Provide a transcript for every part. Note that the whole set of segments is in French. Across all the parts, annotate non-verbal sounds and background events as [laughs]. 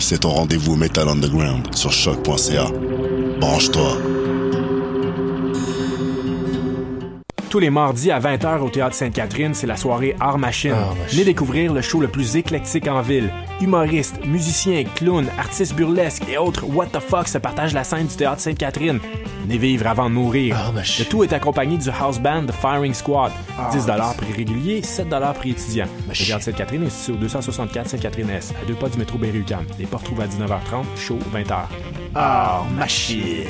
C'est ton rendez-vous Metal Underground sur choc.ca. Branche-toi. Tous les mardis à 20h au Théâtre Sainte-Catherine, c'est la soirée Art Machine. Venez découvrir le show le plus éclectique en ville. Humoristes, musiciens, clowns, artistes burlesques et autres what the fuck se partagent la scène du Théâtre Sainte-Catherine. Venez vivre avant de mourir. Le tout est accompagné du house band The Firing Squad. 10 prix régulier, 7 prix étudiant. Le Théâtre Sainte-Catherine est situé au 264 Sainte-Catherine-S, à deux pas du métro Berry-UQAM. Les portes trouvent à 19h30, show 20h. Art Machine.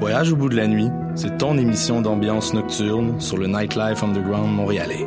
Voyage au bout de la nuit, c'est ton émission d'ambiance nocturne sur le Nightlife Underground montréalais.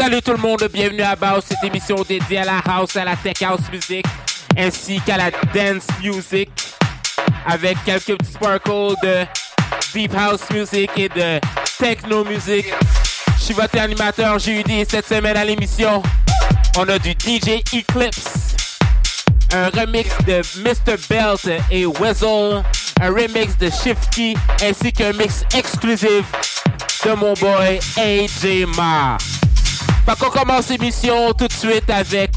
Salut tout le monde, bienvenue à Baus, cette émission dédiée à la house, à la tech house music, ainsi qu'à la dance music, avec quelques petits sparkles de deep house music et de techno music. Je suis votre animateur JUD cette semaine à l'émission. On a du DJ Eclipse, un remix de Mr. Belt et Weasel, un remix de Shifty, ainsi qu'un mix exclusif de mon boy AJ Ma. Fait qu'on commence l'émission tout de suite avec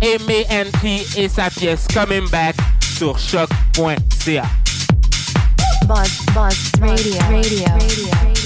Aimé NP et sa pièce Coming Back sur choc.ca. Buzz, buzz, radio, radio, radio.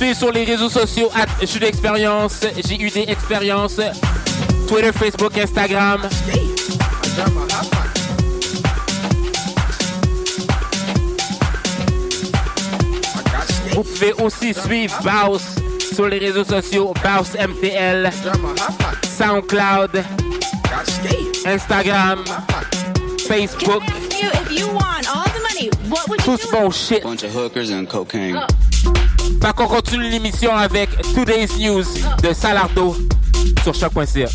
suivre sur les réseaux sociaux at Jude j'ai eu des expériences. Twitter, Facebook, Instagram. Vous pouvez aussi suivre Baus sur les réseaux sociaux Baus MTL, SoundCloud, Instagram, Facebook. Tout ce bon shit. Fait qu'on continue l'émission avec Today's News de Salardo sur choc.ca.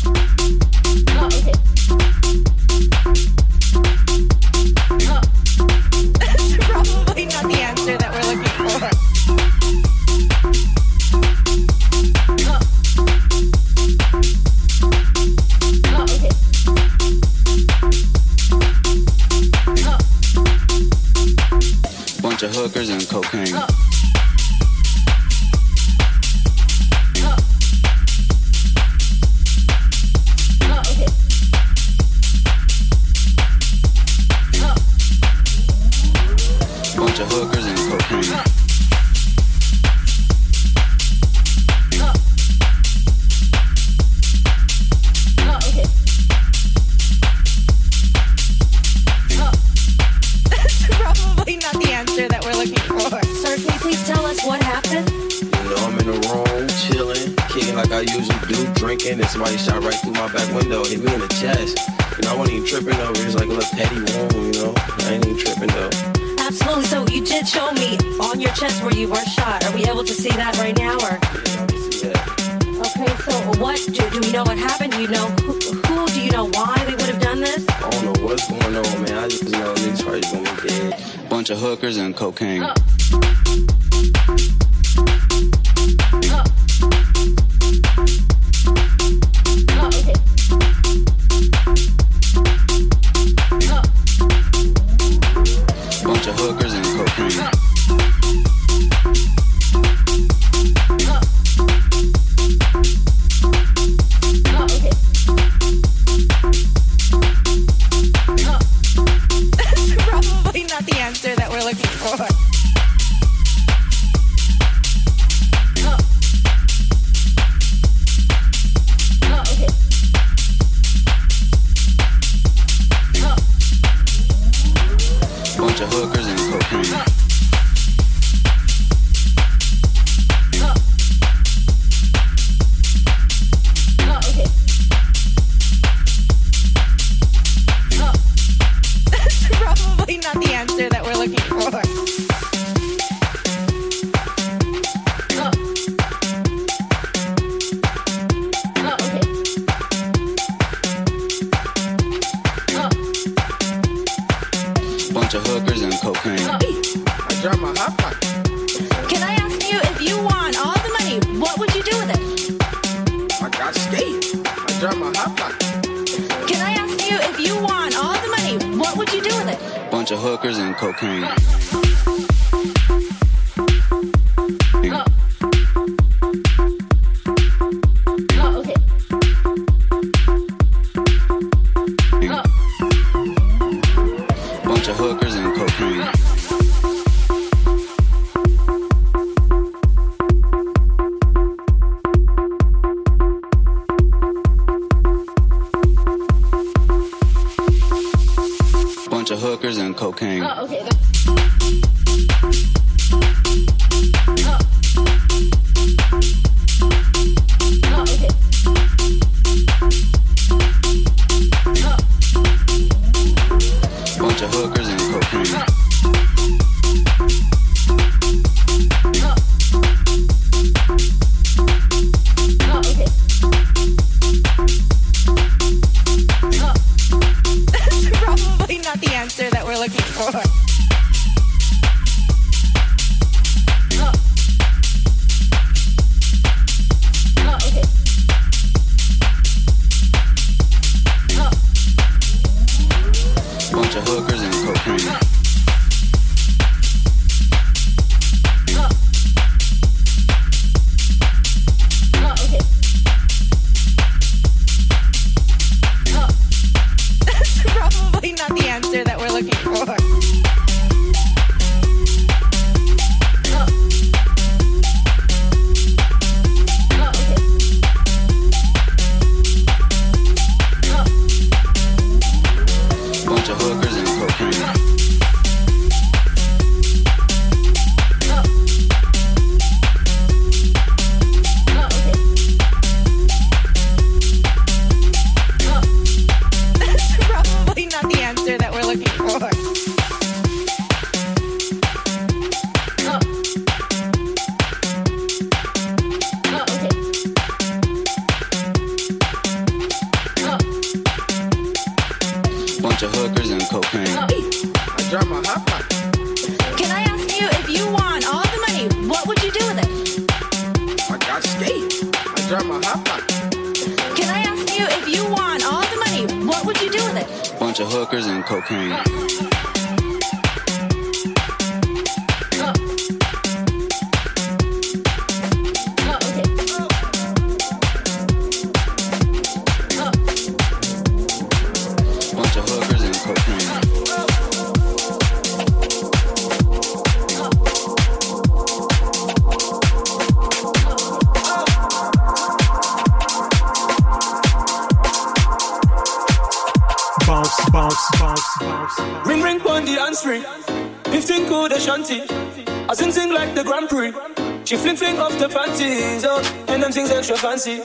She fling fling off the panties, oh, and them things extra fancy.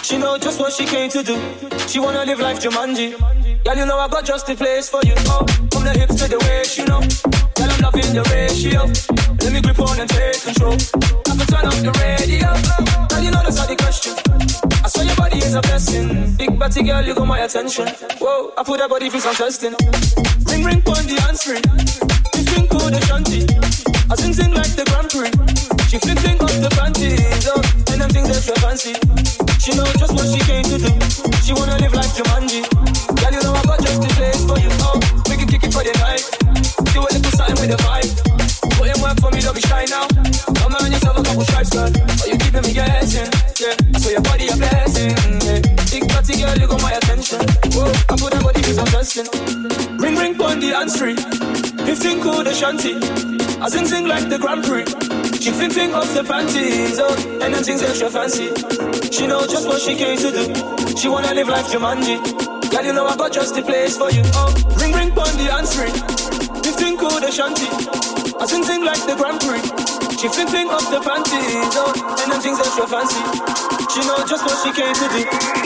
She know just what she came to do. She wanna live life Jumanji. Girl, you know I got just the place for you. Oh, from the hips to the waist, you know. Girl, I'm loving the ratio. Let me grip on and take control. I can turn up the radio. Girl, you know that's not the question. I saw your body is a blessing. Big body girl, you got my attention. Whoa, I put that body for some testing. Ring ring on the answering. 15 code shanty. I sing sing like the Grand Prix. She fling fling off the panties, oh, extra fancy. She know just what she came to do. She wanna live like Jumanji. Girl, you know I got just the place for you. Oh, we can kick it for the night. Do a little something with the vibe. Put in work for me, don't be shy now. Come on, yourself a couple stripes, girl. Oh, you keeping me guessing. Some. Ring ring on the answering. 15 code shanty. I sing sing like the Grand Prix. She fling fling off the panties, oh, and them things extra fancy. She know just what she came to do. She wanna live life Jumanji. Girl, you know I got just the place for you. Oh, ring ring on the answering. 15 code shanty. I sing sing like the Grand Prix. She fling fling off the panties, oh, and them things extra fancy. She know just what she came to do.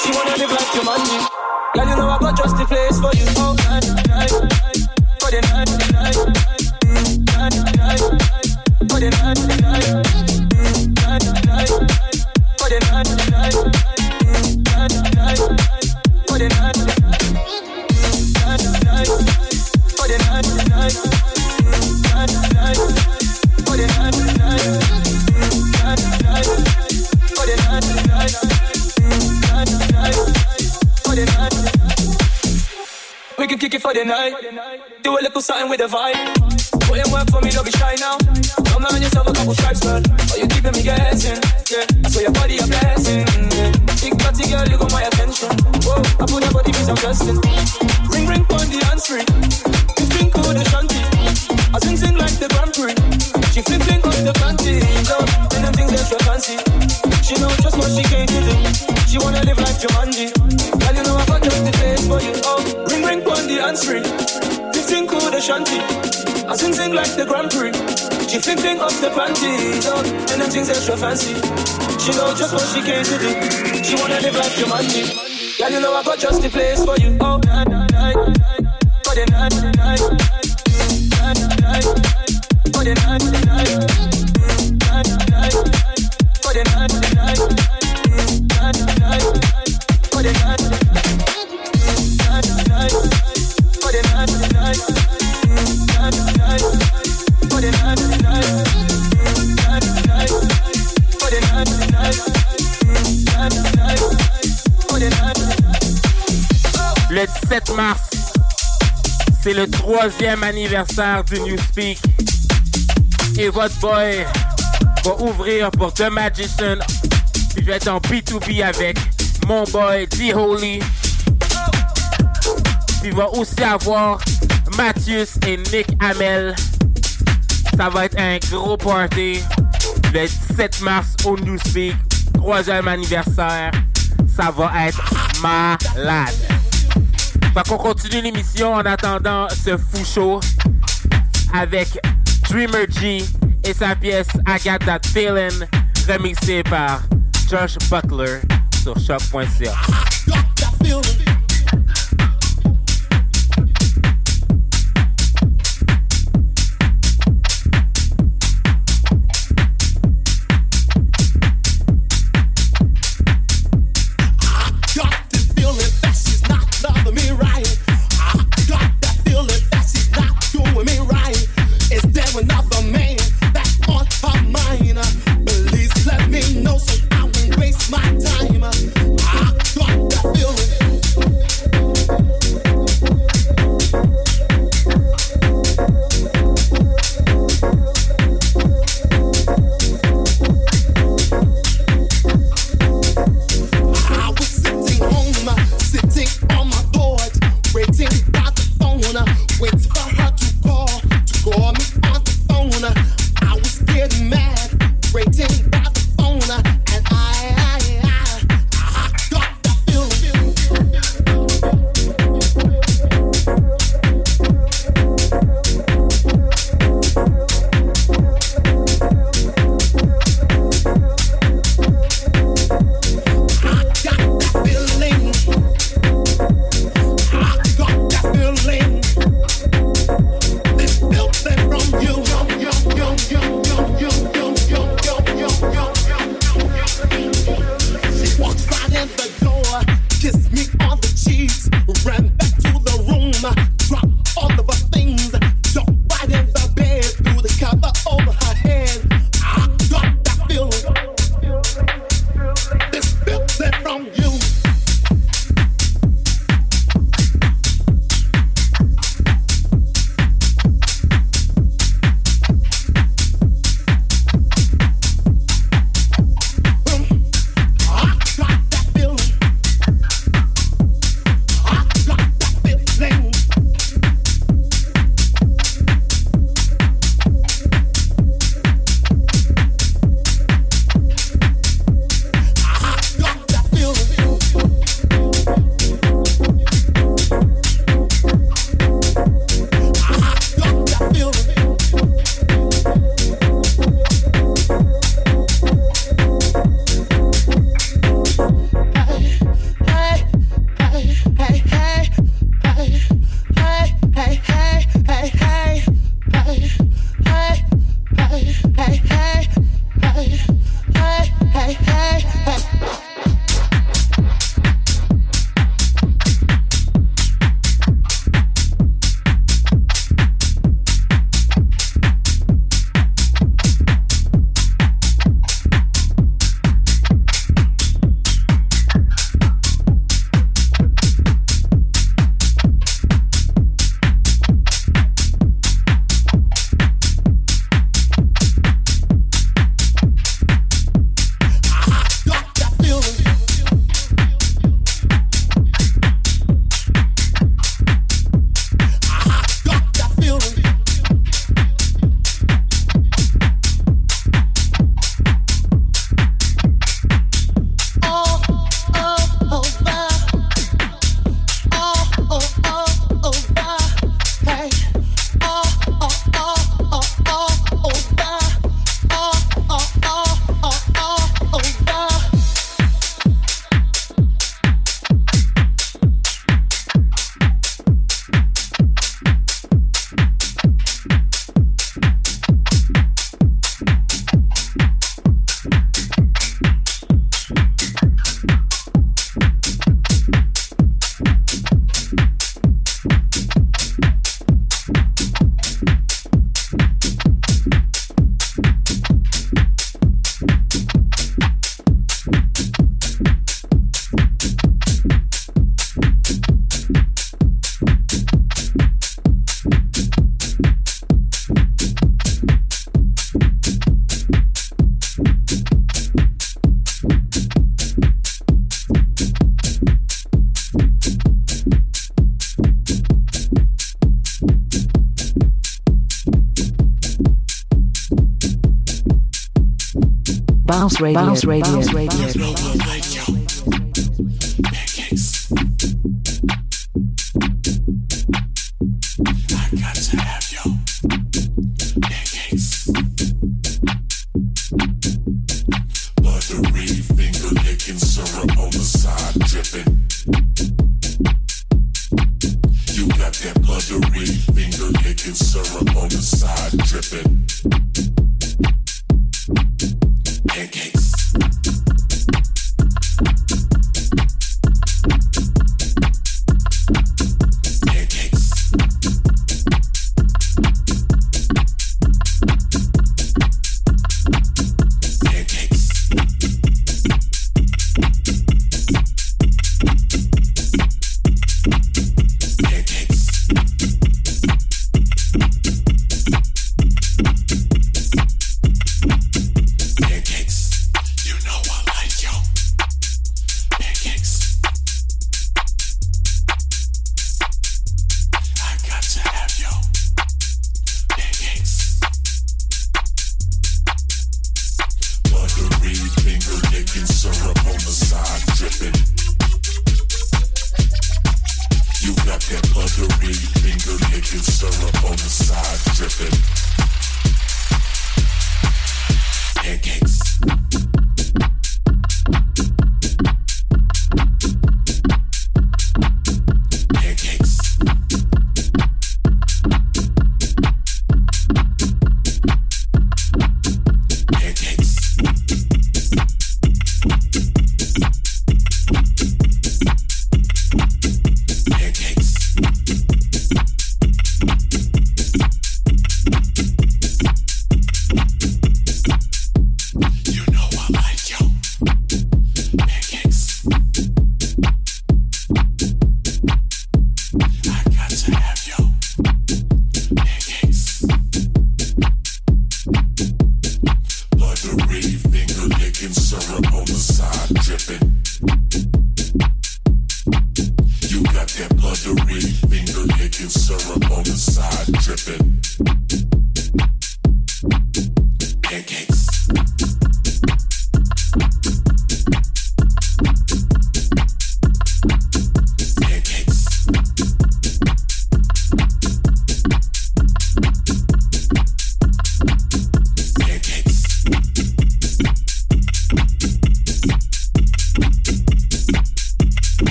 She wanna live life Jumanji. Girl, you know I got just the place for you. Oh, night, night, night, for the night, night, night, night, for the night, for the night, for the night, for the night, We can kick it for the night. Do a little something with the vibe. Put in work for me, don't be shy now. Come on yourself a couple stripes, girl. Oh, you keeping me guessing. Yeah, I saw your body a blessing. Big body girl, you got my attention. Whoa, I put that body for some testing. Ring ring on the answering. 15 code shanty. I sing sing like the Grand Prix. She fling fling off the panties, oh, and them things extra fancy. She know just what she came to do. She wanna live like Jumanji. On the answering. 15 code shanty. I sing sing like the Grand Prix. She fling fling off the panties, oh, and them things extra fancy. She know just what she came to do. She wanna live like Jumanji. Girl, you know I got just the place for you. Oh, night, night, night, for the night, night, night, night, for the night, night, night, night, for the night, night, night, night, for the night, night, night, for the night, night. Le 17 mars, c'est le troisième anniversaire du Newspeak. Et votre boy va ouvrir pour The Magician. Puis je vais être en B2B avec mon boy D-Holy. Il va aussi avoir Mathius et Nick Hamel. Ça va être un gros party le 17 mars au Newspeak. Troisième anniversaire. Ça va être malade. Fait qu'on continue l'émission en attendant ce fou show avec Dreamer G et sa pièce I Got That remixée par Josh Butler sur choc.ca. Bounce Radio. Bounce Radio. Bounce Radio. Buttery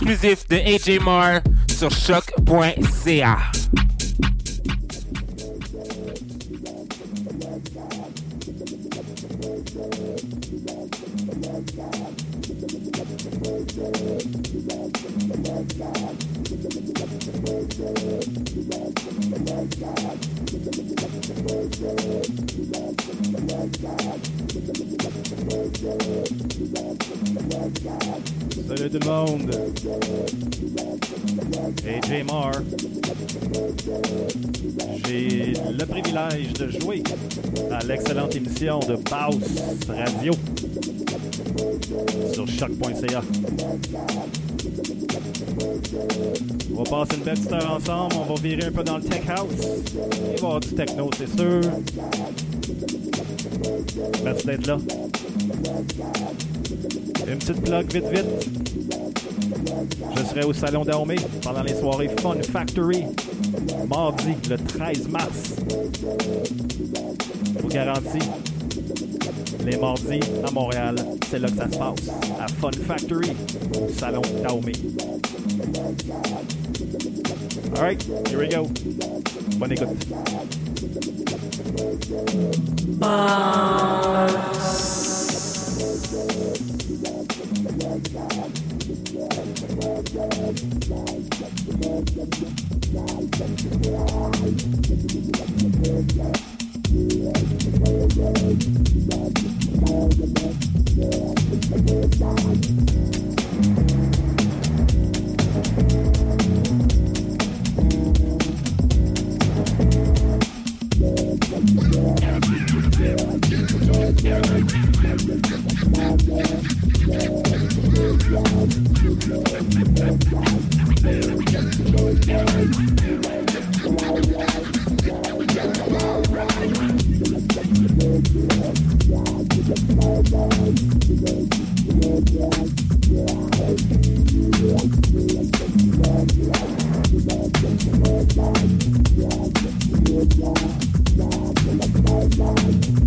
exclusif de AJ Moore sur choc.ca. Salut tout le monde. De jouer à l'excellente émission de Baus Radio sur choc.ca. On va passer une belle petite heure ensemble. On va virer un peu dans le tech house. Il va y avoir du techno, c'est sûr. Merci d'être là. Une petite plug vite vite. Je serai au Salon Dahomey pendant les soirées Fun Factory mardi, le 13 mars. Je vous garantis, les mardis à Montréal, c'est là que ça se passe. À Fun Factory, salon Taomé. Alright, here we go. Bonne écoute. Buzz Thank you.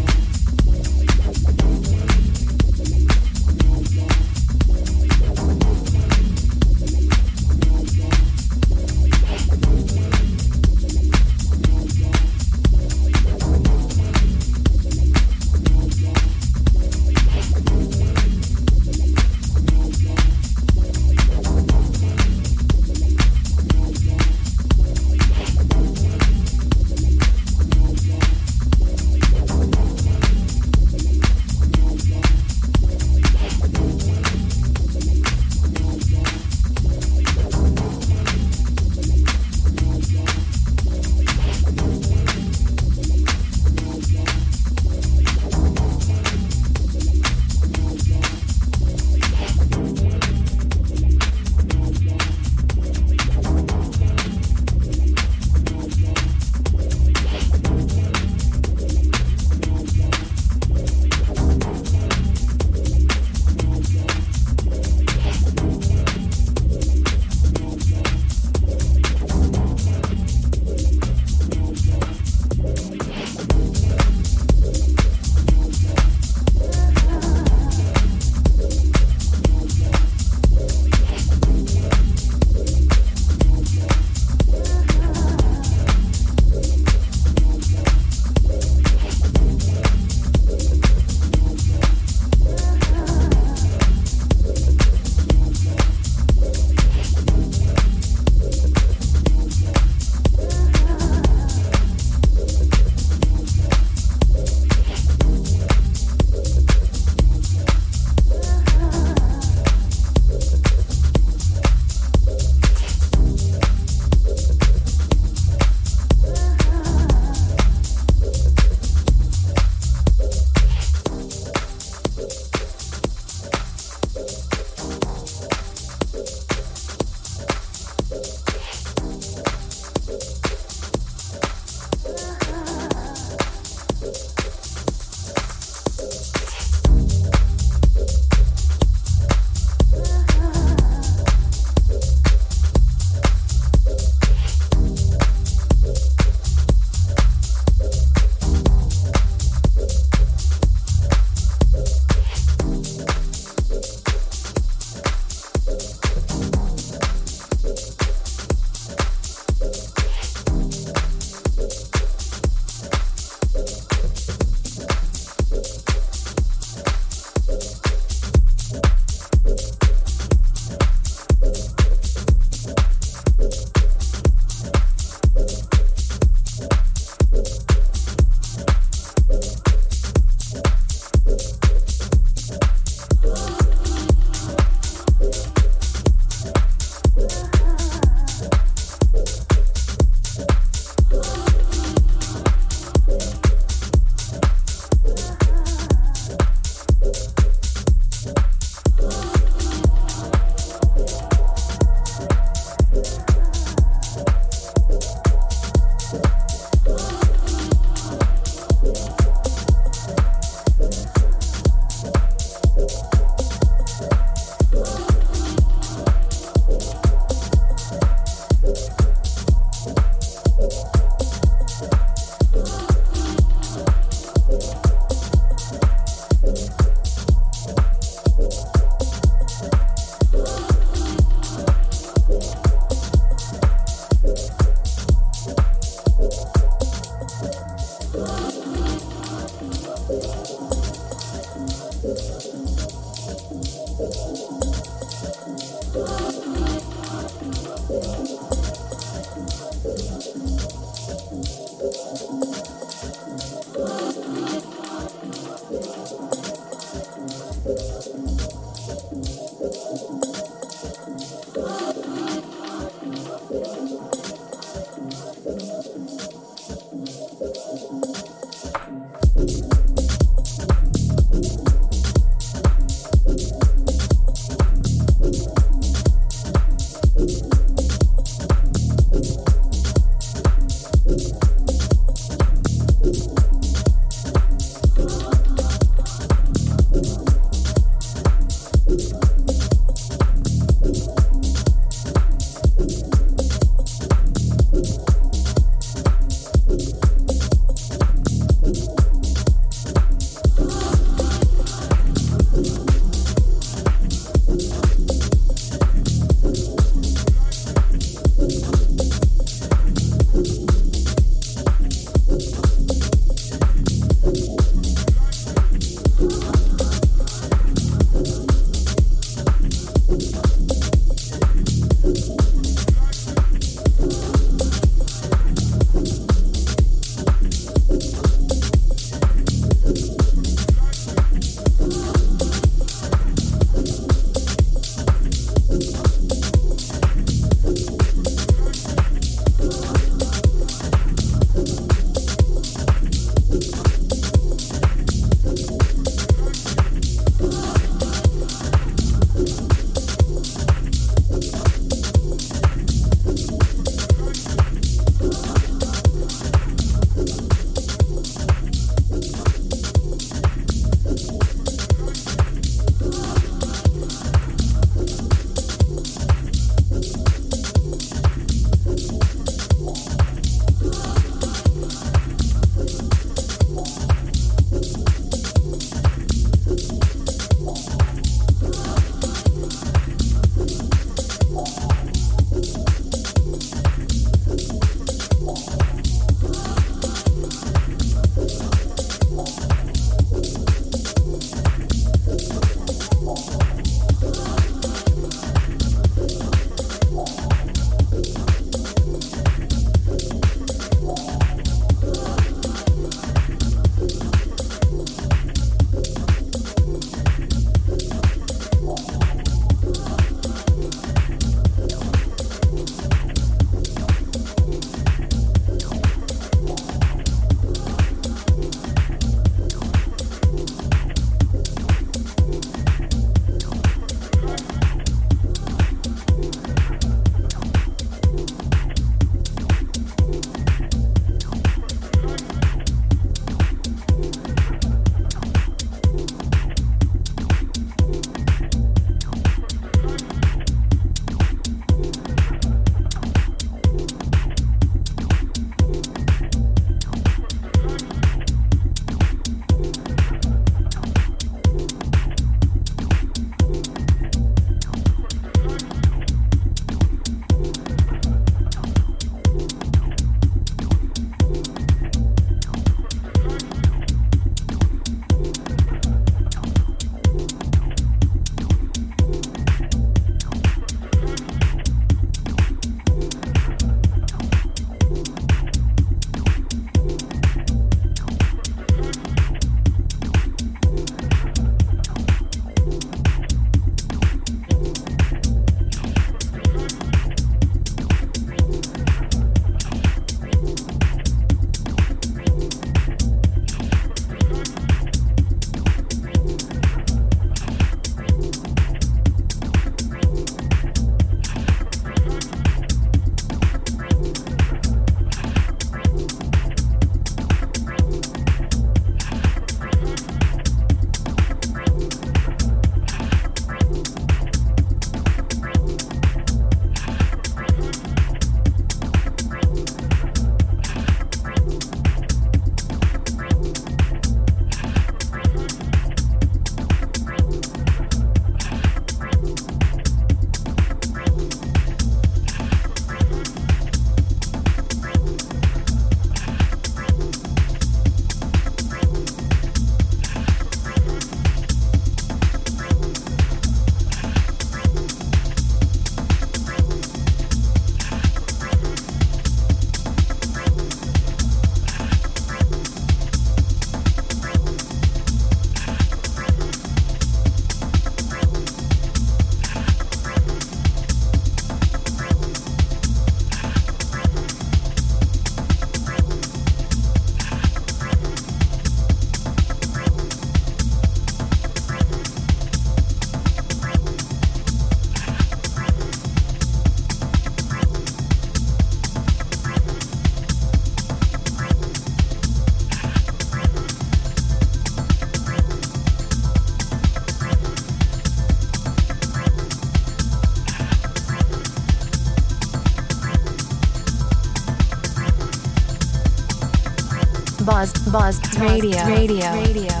Buzz Radio Radio Radio.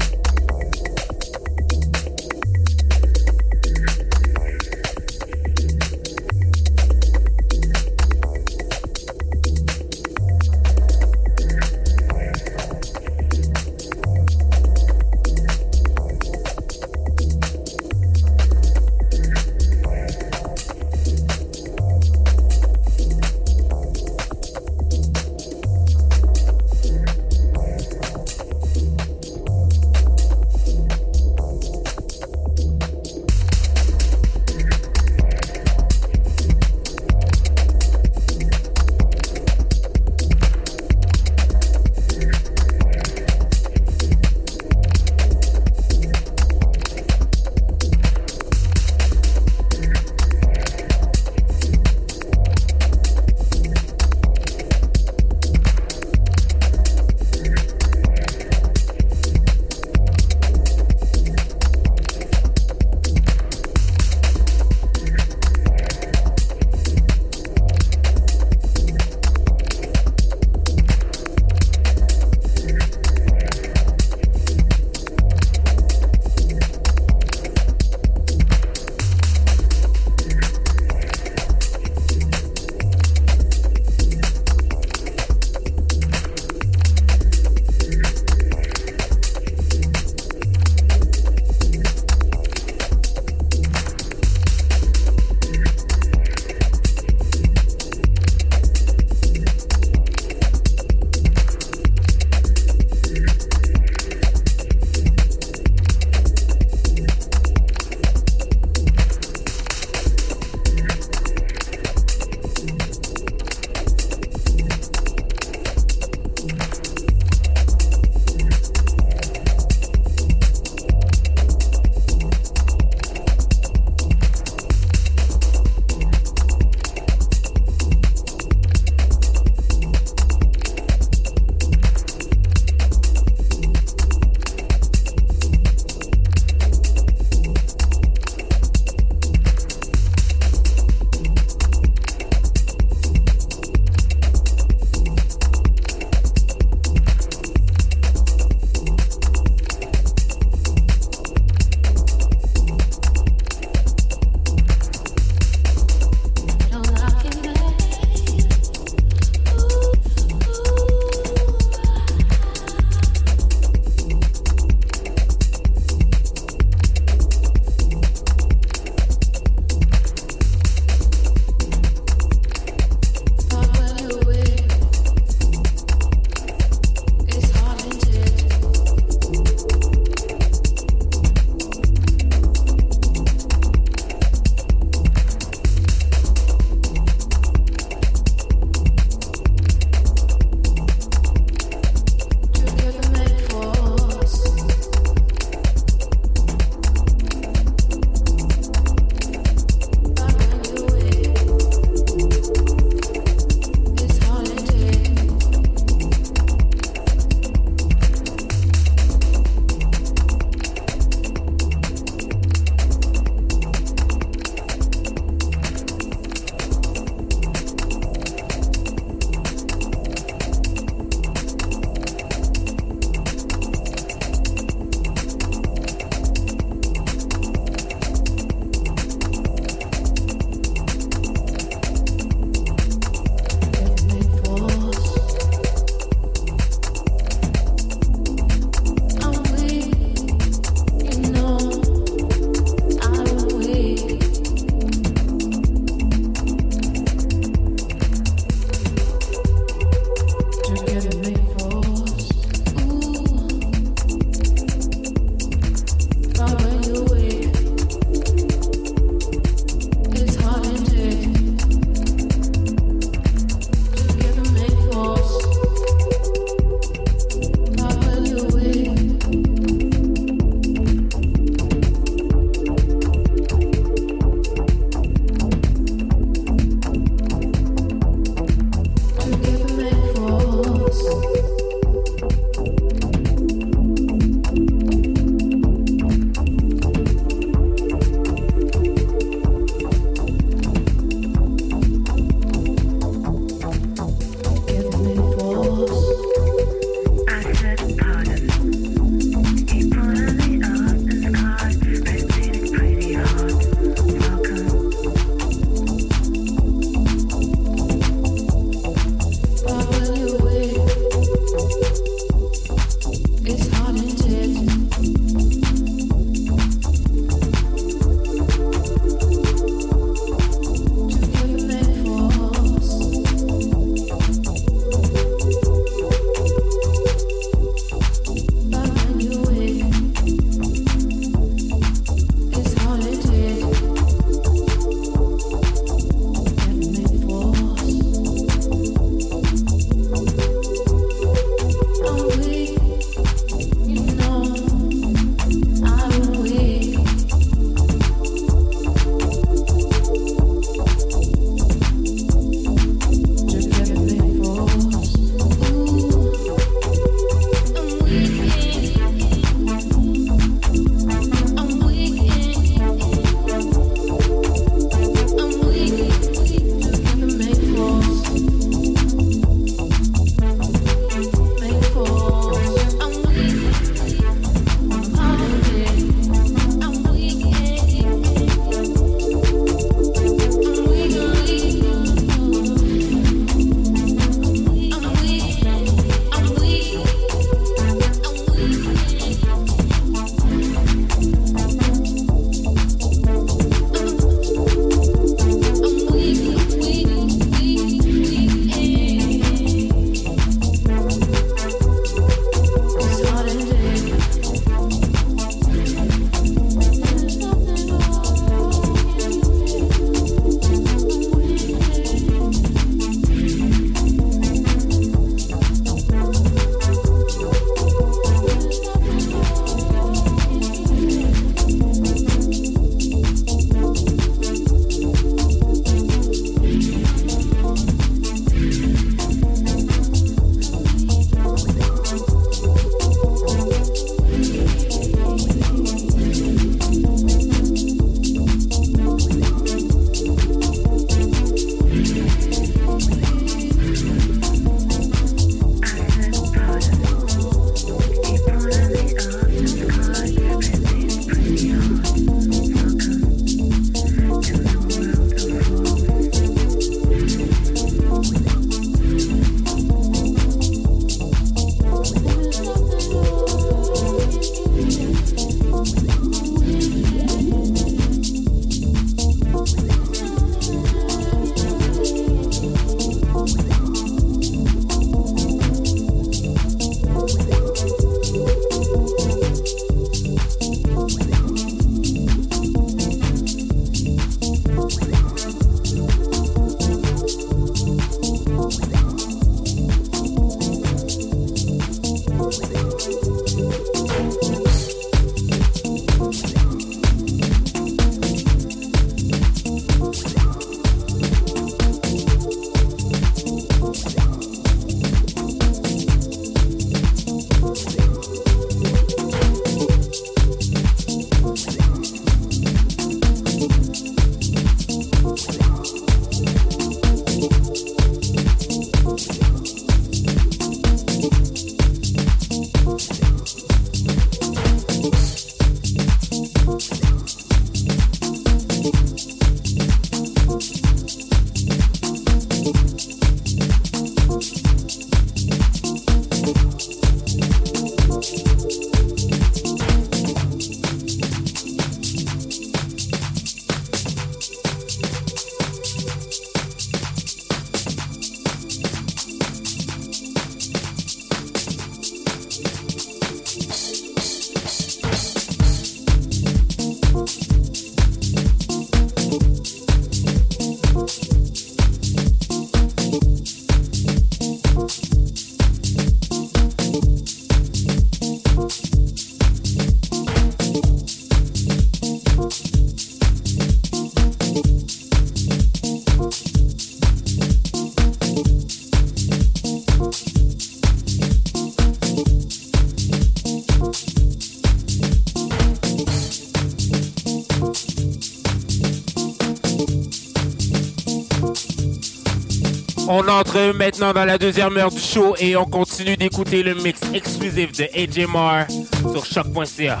On entre maintenant dans la deuxième heure du show et on continue d'écouter le mix exclusif de AJ Mar sur choc.ca.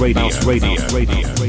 Radio. Bounce Radio. Bounce Radio.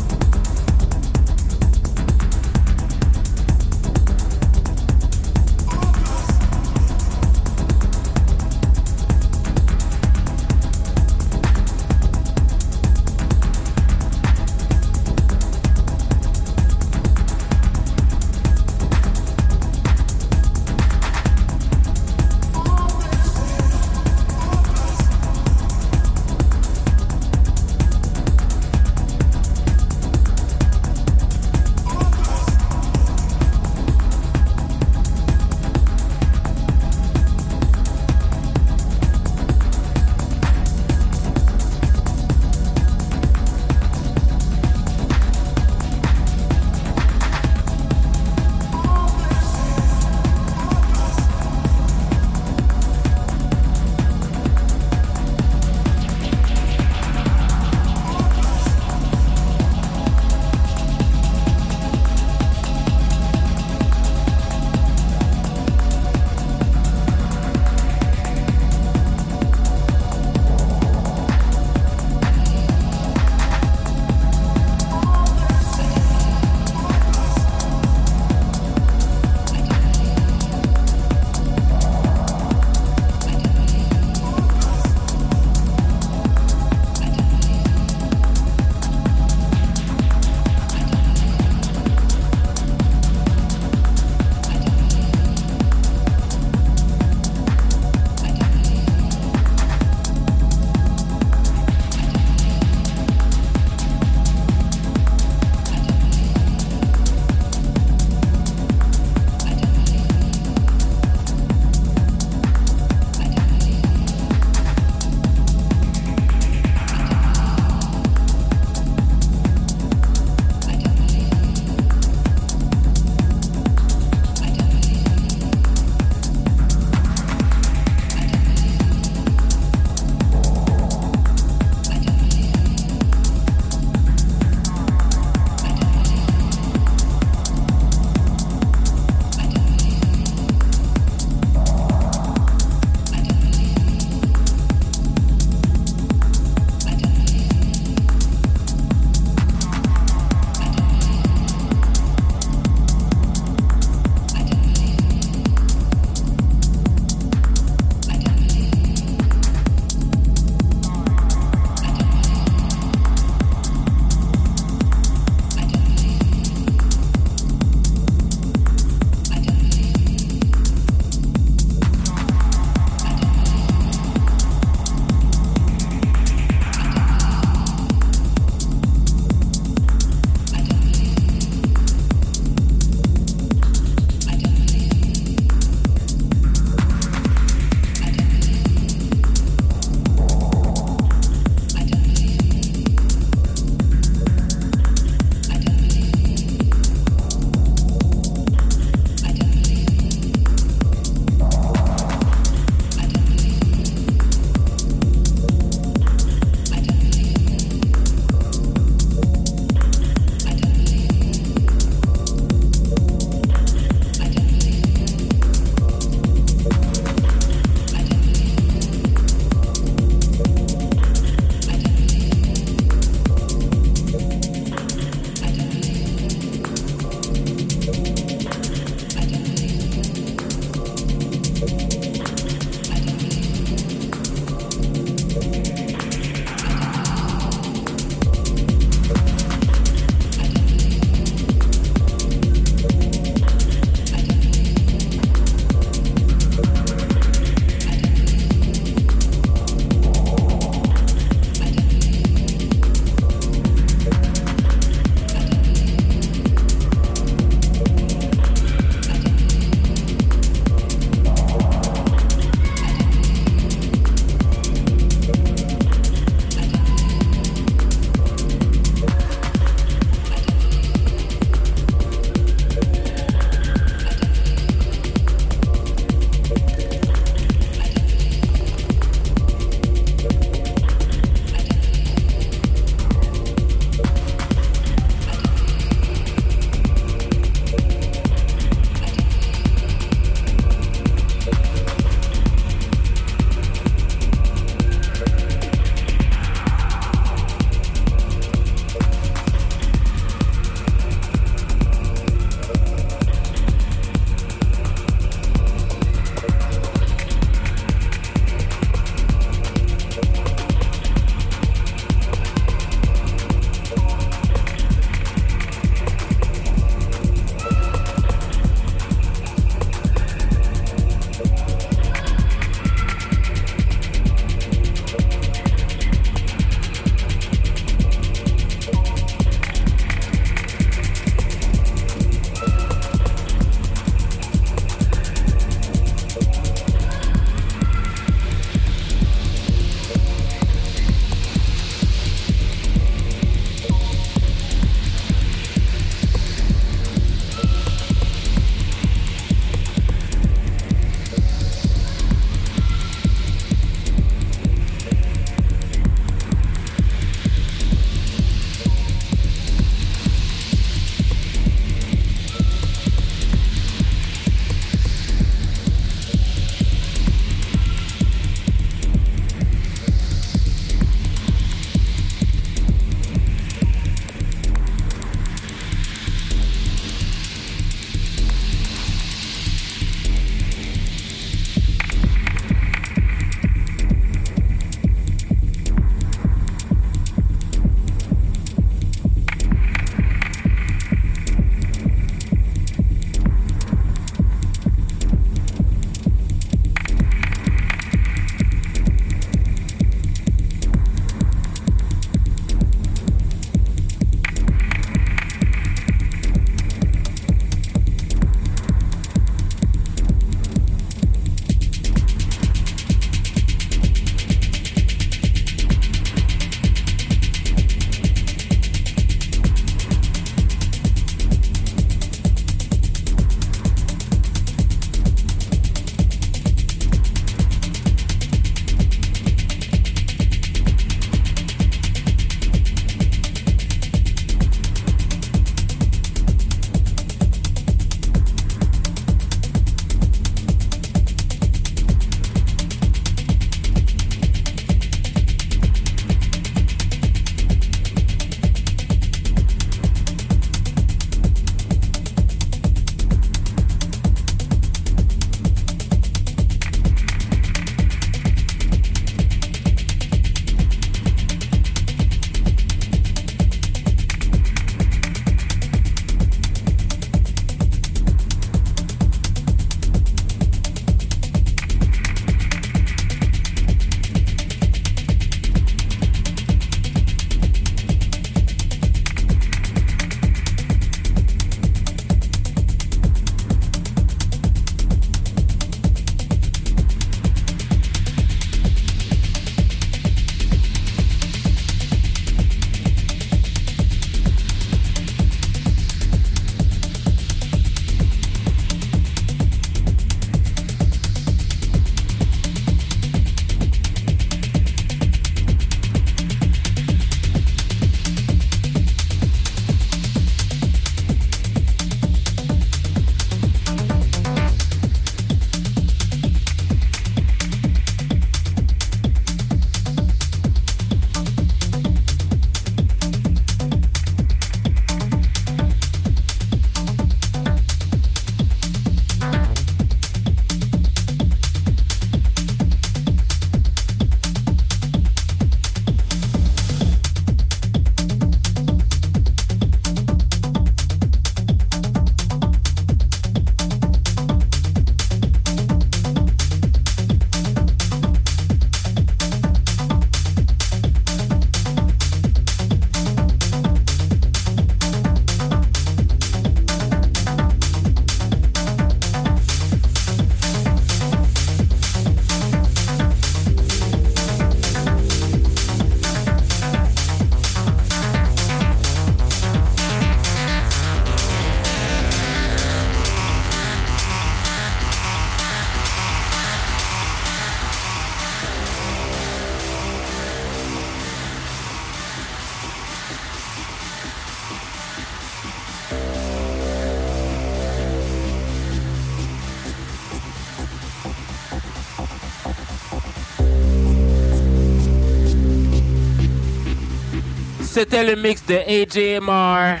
C'était le mix de AJMR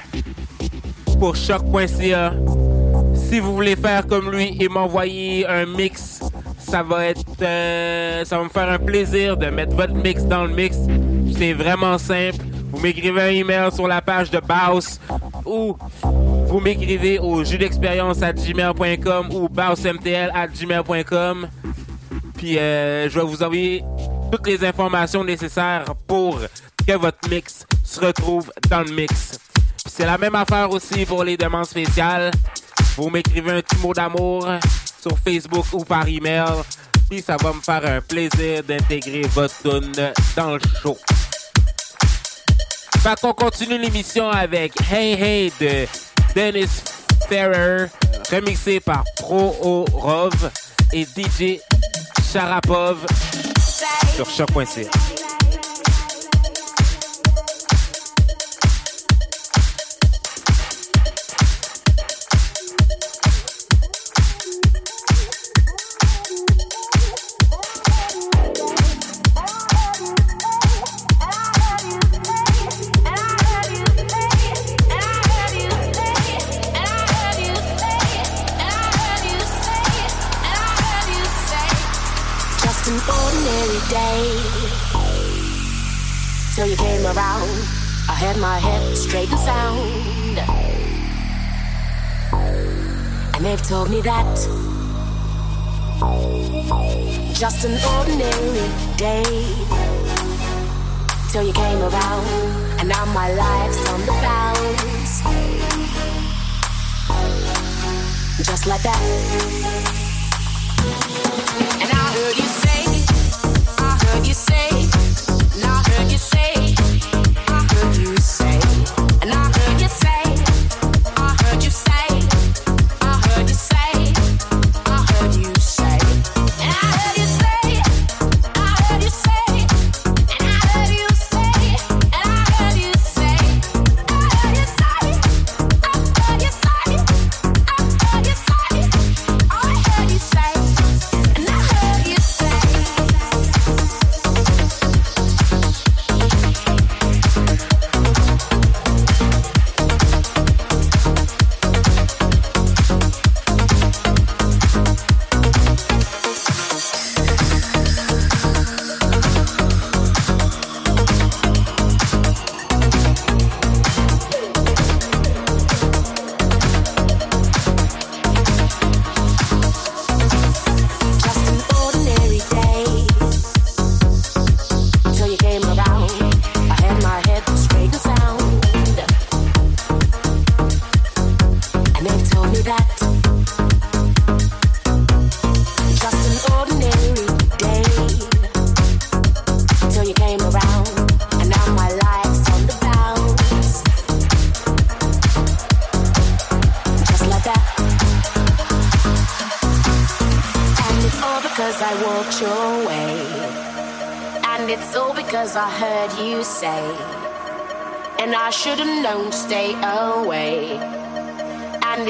pour choc.ca. Si vous voulez faire comme lui et m'envoyer un mix, ça va être, euh, ça va me faire un plaisir de mettre votre mix dans le mix. C'est vraiment simple. Vous m'écrivez un email sur la page de Baus ou vous m'écrivez au jus d'expérience à gmail.com ou bausmtl à gmail.com. Puis euh, je vais vous envoyer toutes les informations nécessaires pour que votre mix se retrouve dans le mix. C'est la même affaire aussi pour les demandes spéciales. Vous m'écrivez un petit mot d'amour sur Facebook ou par email. Puis ça va me faire un plaisir d'intégrer votre tune dans le show. Fait qu'on continue l'émission avec Hey Hey de Dennis Ferrer, remixé par Pro Rov et DJ Sharapov sur choc.ca. ordinary day till you came around. I had my head straight and sound, and they've told me that just an ordinary day till you came around, and now my life's on the bounce, just like that. And I heard you say,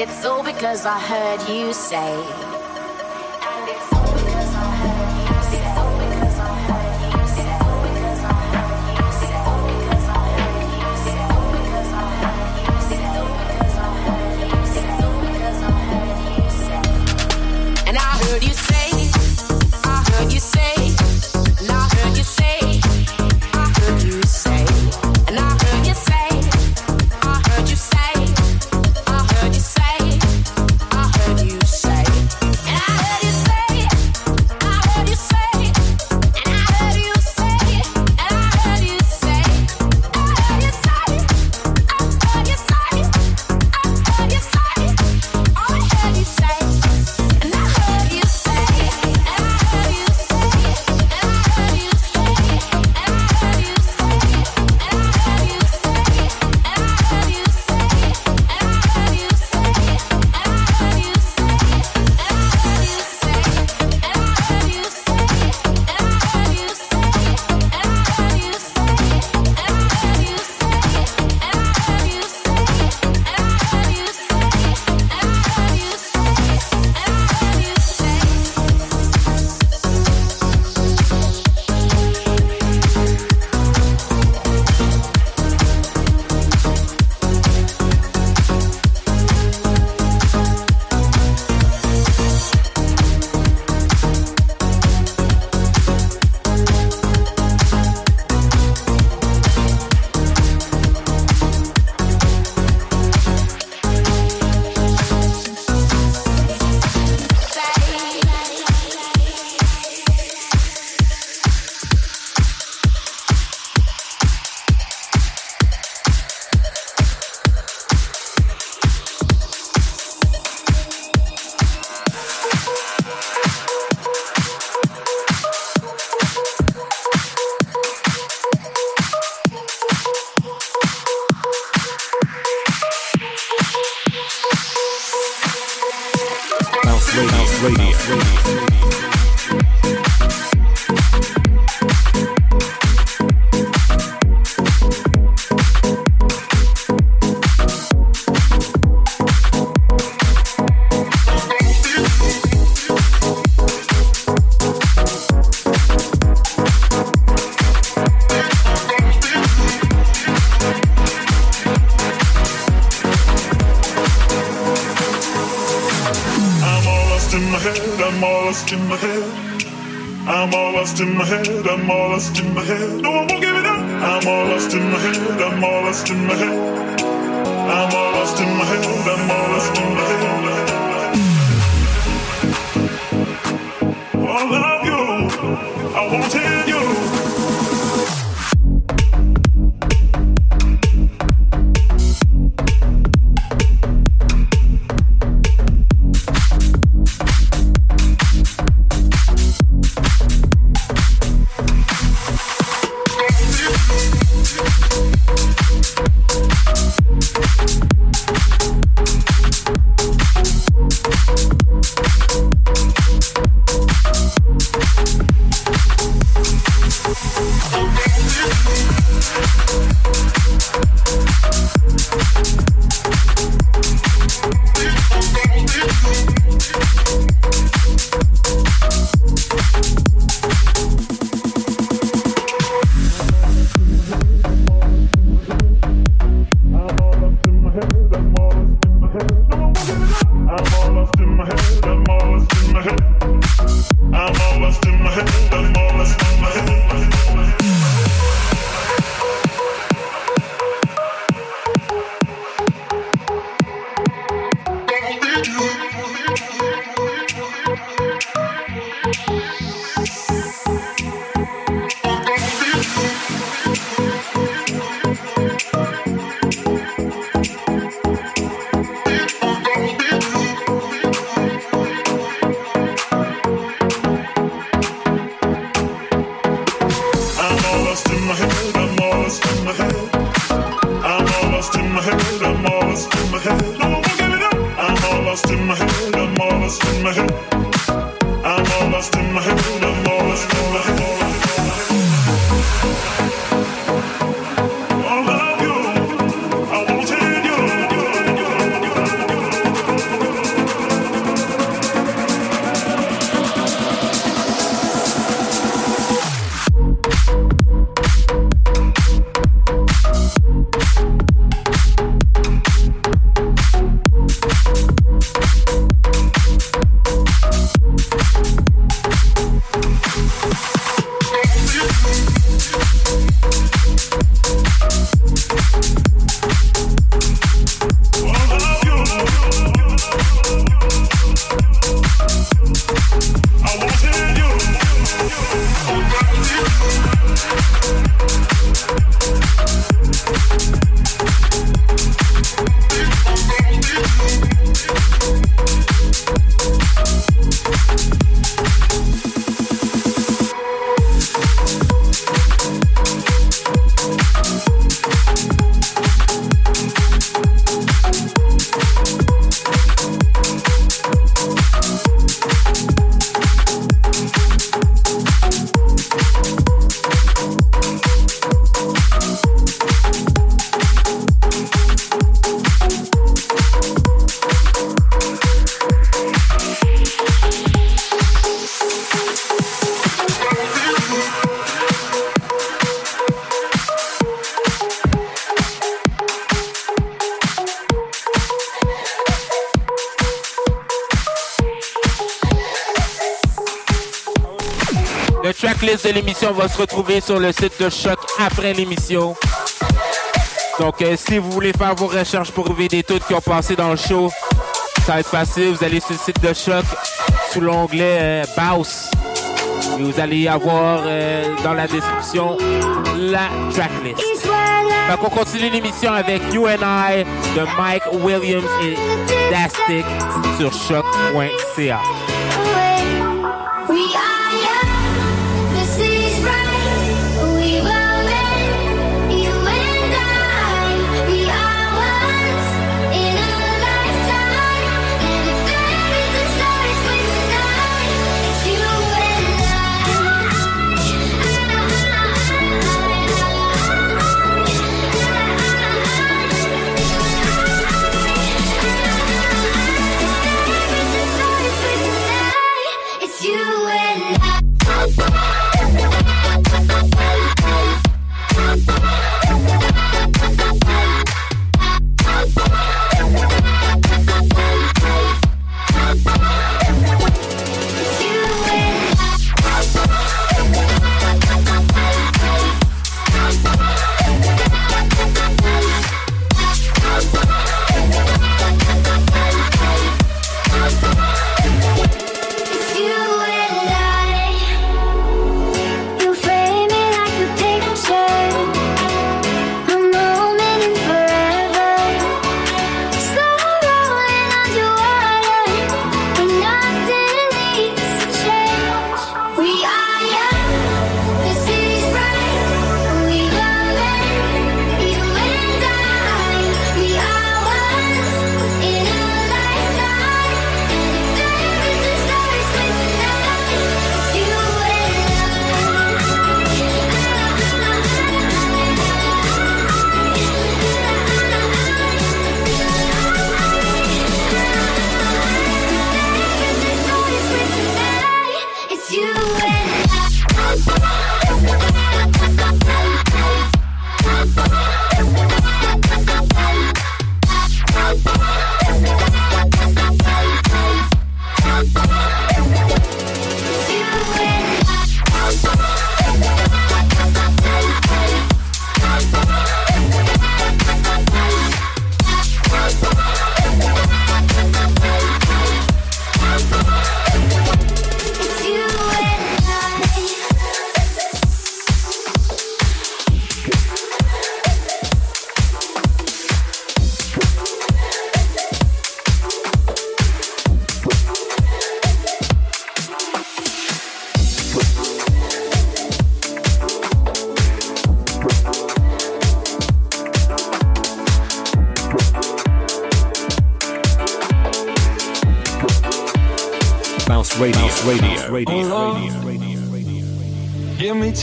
it's all because I heard you say. I'm all lost in my head. I'm all lost in my head, I'm all lost in my head. No, I won't give it up. I'm all lost in my head, I'm all lost in my head. I'm all lost in my head, I'm all lost in my head. I love you, I won't tell you. Tracklist de l'émission va se retrouver sur le site de Choc après l'émission. Donc, euh, si vous voulez faire vos recherches pour trouver des tunes qui ont passé dans le show, ça va être facile. Vous allez sur le site de Choc sous l'onglet euh. Et vous allez avoir euh, dans la description la tracklist. Donc, on continue l'émission avec You and I de Mike Williams et Dastic sur choc.ca.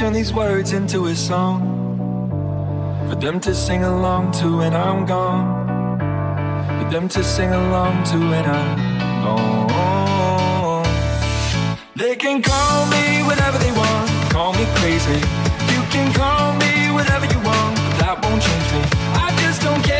turn these words into a song for them to sing along to when I'm gone. For them to sing along to when I'm gone. They can call me whatever they want, call me crazy. You can call me whatever you want, but that won't change me. I just don't care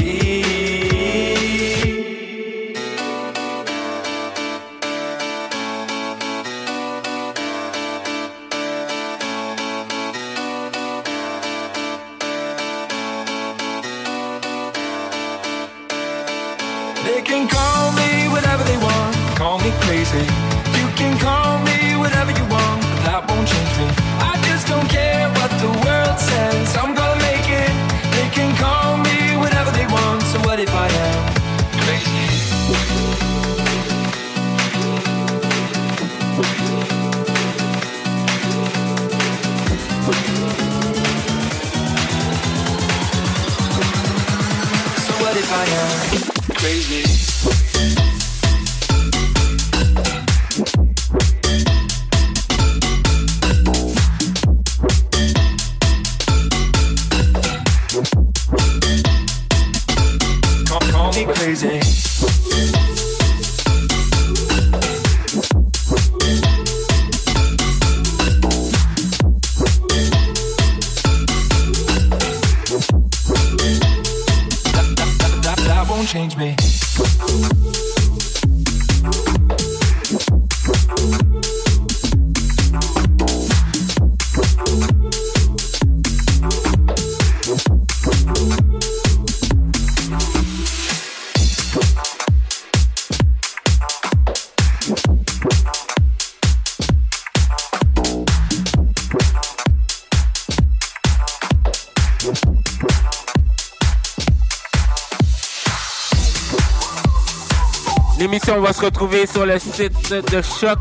L'émission va se retrouver sur le site de Choc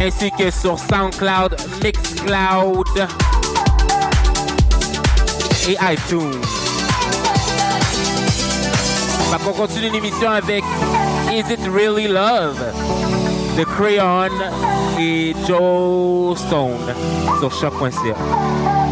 ainsi que sur SoundCloud, Mixcloud et iTunes. Fait qu'on continue l'émission avec Is It Really Love de Crayon et Joe Stone sur choc.ca.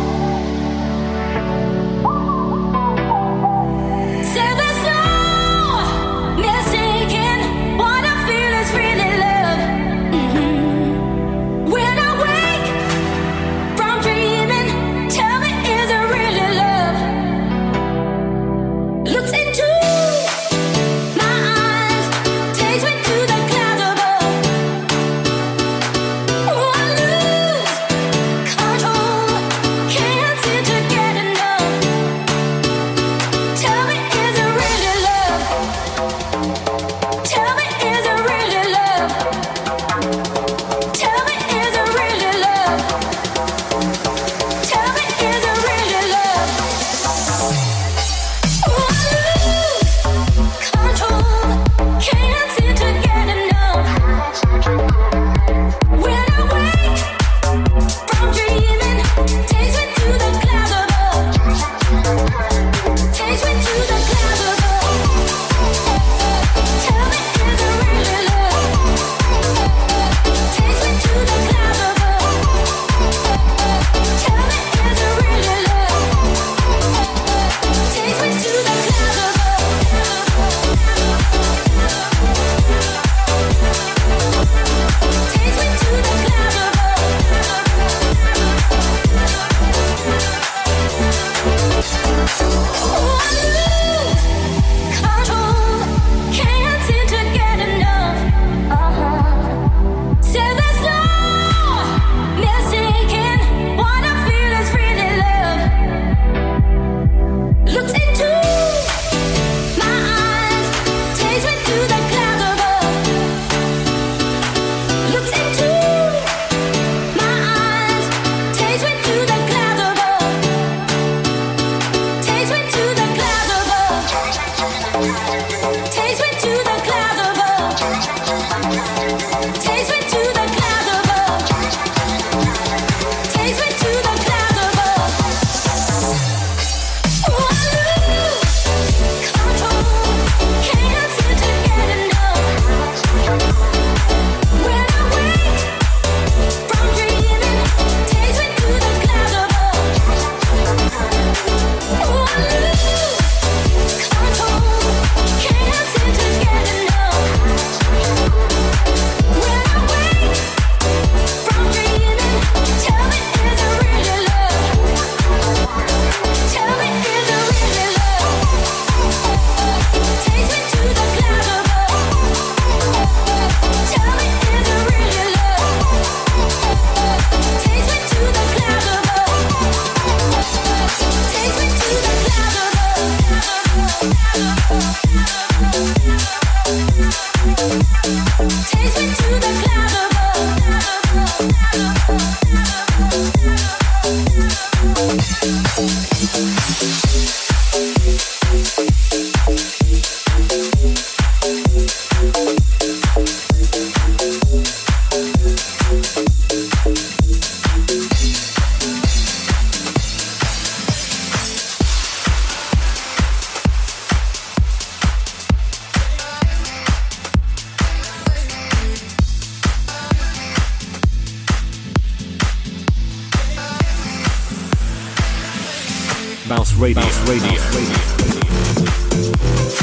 Bounce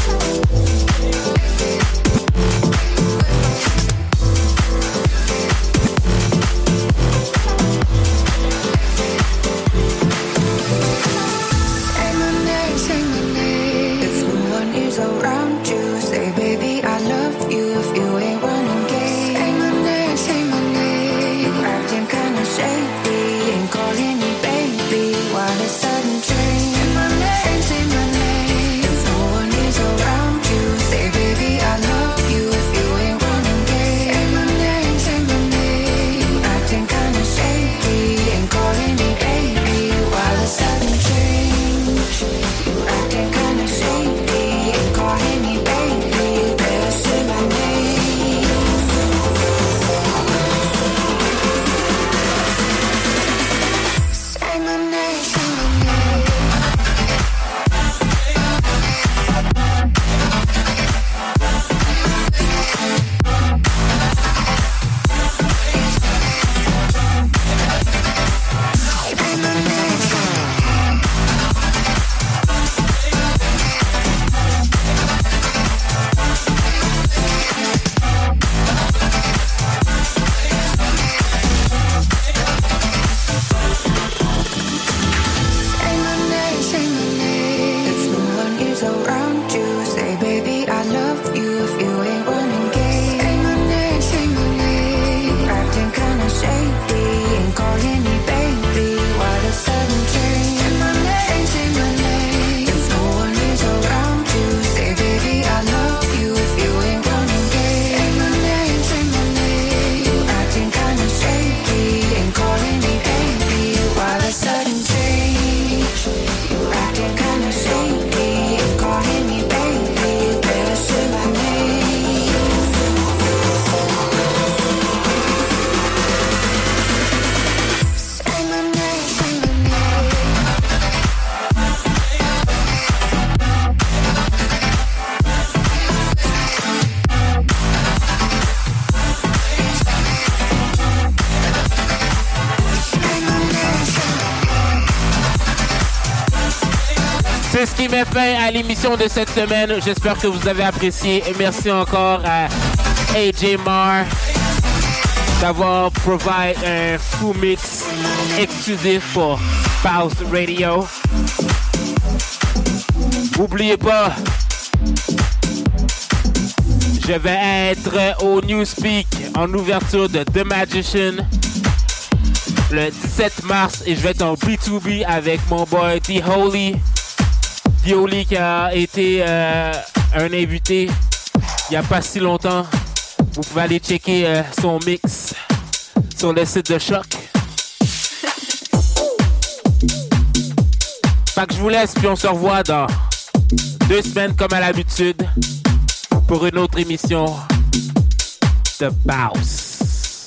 Radio. Fin à l'émission de cette semaine. J'espère que vous avez apprécié. Et merci encore à AJ Mar d'avoir providé un full mix exclusif pour Pulse Radio. N'oubliez pas, je vais être au Newspeak en ouverture de The Magician le 17 mars et je vais être en B2B avec mon boy The Holy. Holy qui a été euh, un invité il n'y a pas si longtemps. Vous pouvez aller checker euh, son mix sur le site de Choc. [laughs] Fait que je vous laisse puis on se revoit dans deux semaines comme à l'habitude pour une autre émission de Bounce.